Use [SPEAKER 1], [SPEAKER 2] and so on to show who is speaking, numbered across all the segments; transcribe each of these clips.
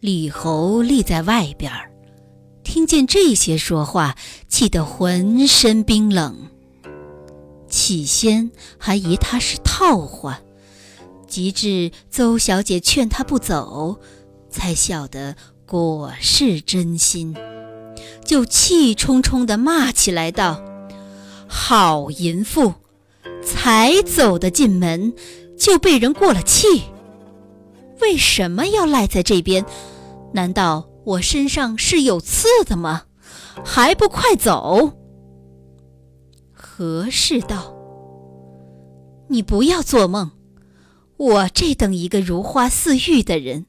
[SPEAKER 1] 李侯立在外边，听见这些说话，气得浑身冰冷。起先还疑他是套话，及至邹小姐劝他不走，才晓得果是真心，就气冲冲地骂起来道：“好淫妇，才走得进门，就被人过了气。为什么要赖在这边？难道我身上是有刺的吗？还不快走！”何氏道：“你不要做梦，我这等一个如花似玉的人，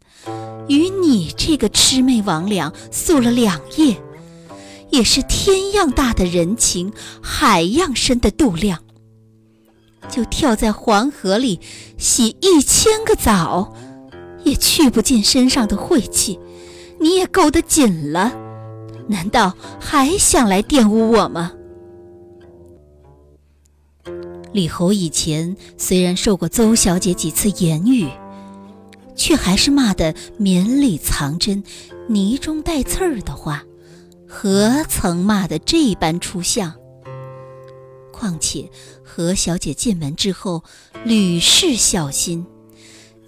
[SPEAKER 1] 与你这个魑魅魍魉宿了两夜，也是天样大的人情，海样深的度量。就跳在黄河里洗一千个澡，也去不尽身上的晦气，你也够得紧了，难道还想来玷污我吗？”李侯以前虽然受过邹小姐几次言语，却还是骂得绵里藏针、泥中带刺儿的话，何曾骂得这般出相？况且何小姐进门之后，屡试小心，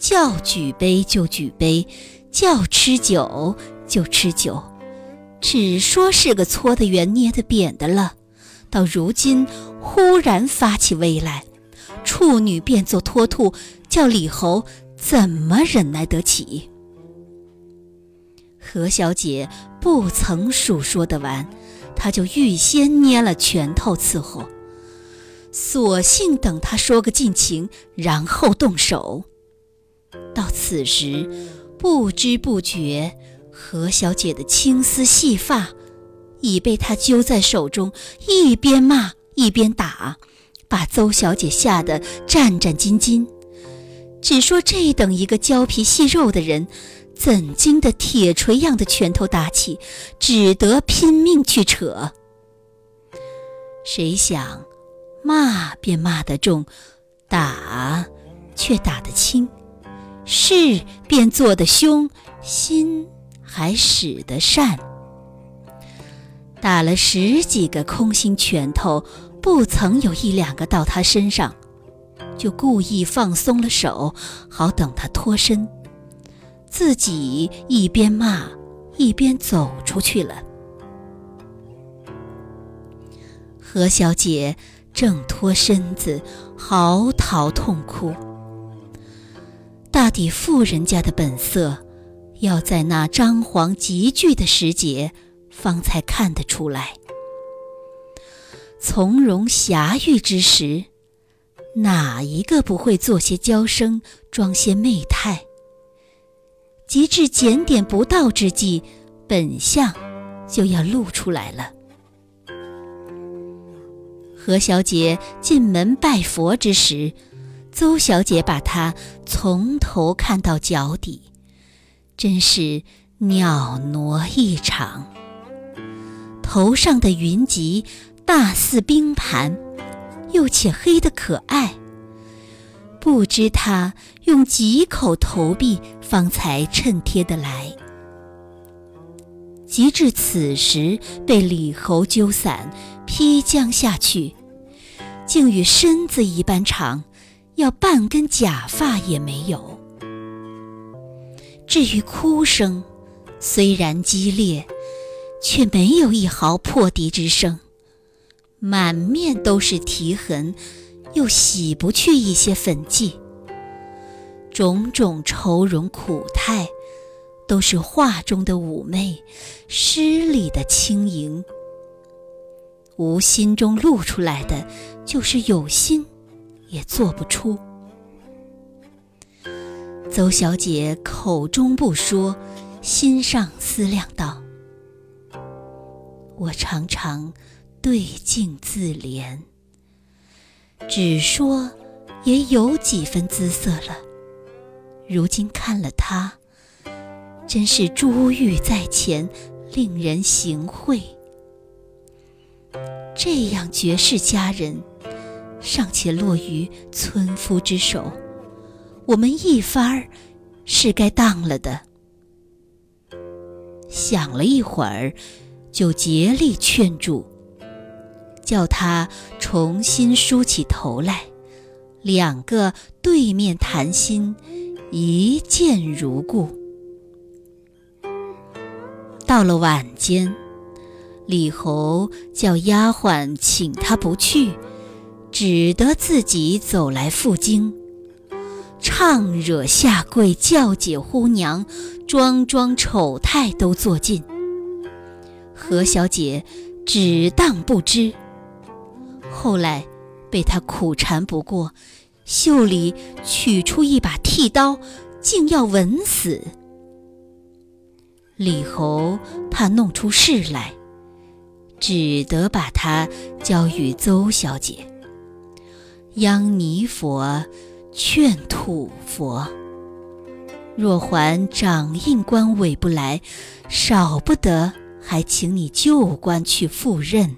[SPEAKER 1] 叫举杯就举杯，叫吃酒就吃酒，只说是个搓的圆、捏的扁的了。到如今，忽然发起威来，处女变作脱兔，叫李侯怎么忍耐得起？何小姐不曾述说得完，他就预先捏了拳头伺候，索性等他说个尽情，然后动手。到此时，不知不觉，何小姐的青丝细发。已被他揪在手中，一边骂一边打，把邹小姐吓得战战兢兢。只说这等一个胶皮细肉的人，怎经得铁锤样的拳头打起，只得拼命去扯。谁想，骂便骂得重，打却打得轻，事便做得凶，心还使得善。打了十几个空心拳头，不曾有一两个到他身上，就故意放松了手，好等他脱身。自己一边骂，一边走出去了。何小姐正脱身子，嚎啕痛哭。大抵富人家的本色，要在那张皇集聚的时节。方才看得出来，从容侠玉之时，哪一个不会做些娇声，装些媚态？及至检点不到之际，本相就要露出来了。何小姐进门拜佛之时，邹小姐把她从头看到脚底，真是袅挪异常。头上的云髻大似冰盘，又且黑得可爱。不知他用几口投币方才衬贴得来。及至此时，被李侯揪散，披将下去，竟与身子一般长，要半根假发也没有。至于哭声，虽然激烈。却没有一毫破笛之声，满面都是啼痕，又洗不去一些粉迹。种种愁容苦态，都是画中的妩媚，诗里的轻盈。无心中露出来的，就是有心也做不出。邹小姐口中不说，心上思量道。我常常对镜自怜，只说也有几分姿色了。如今看了他，真是珠玉在前，令人行贿。这样绝世佳人，尚且落于村夫之手，我们一番儿是该当了的。想了一会儿，就竭力劝住，叫他重新梳起头来，两个对面谈心，一见如故。到了晚间，李侯叫丫鬟请他不去，只得自己走来赴京。唱惹下跪叫姐呼娘，桩桩丑态都做尽。何小姐只当不知。后来被他苦缠不过，袖里取出一把剃刀，竟要吻死。李侯怕弄出事来，只得把他交与邹小姐。央尼佛。劝土佛，若还掌印官委不来，少不得还请你旧官去赴任。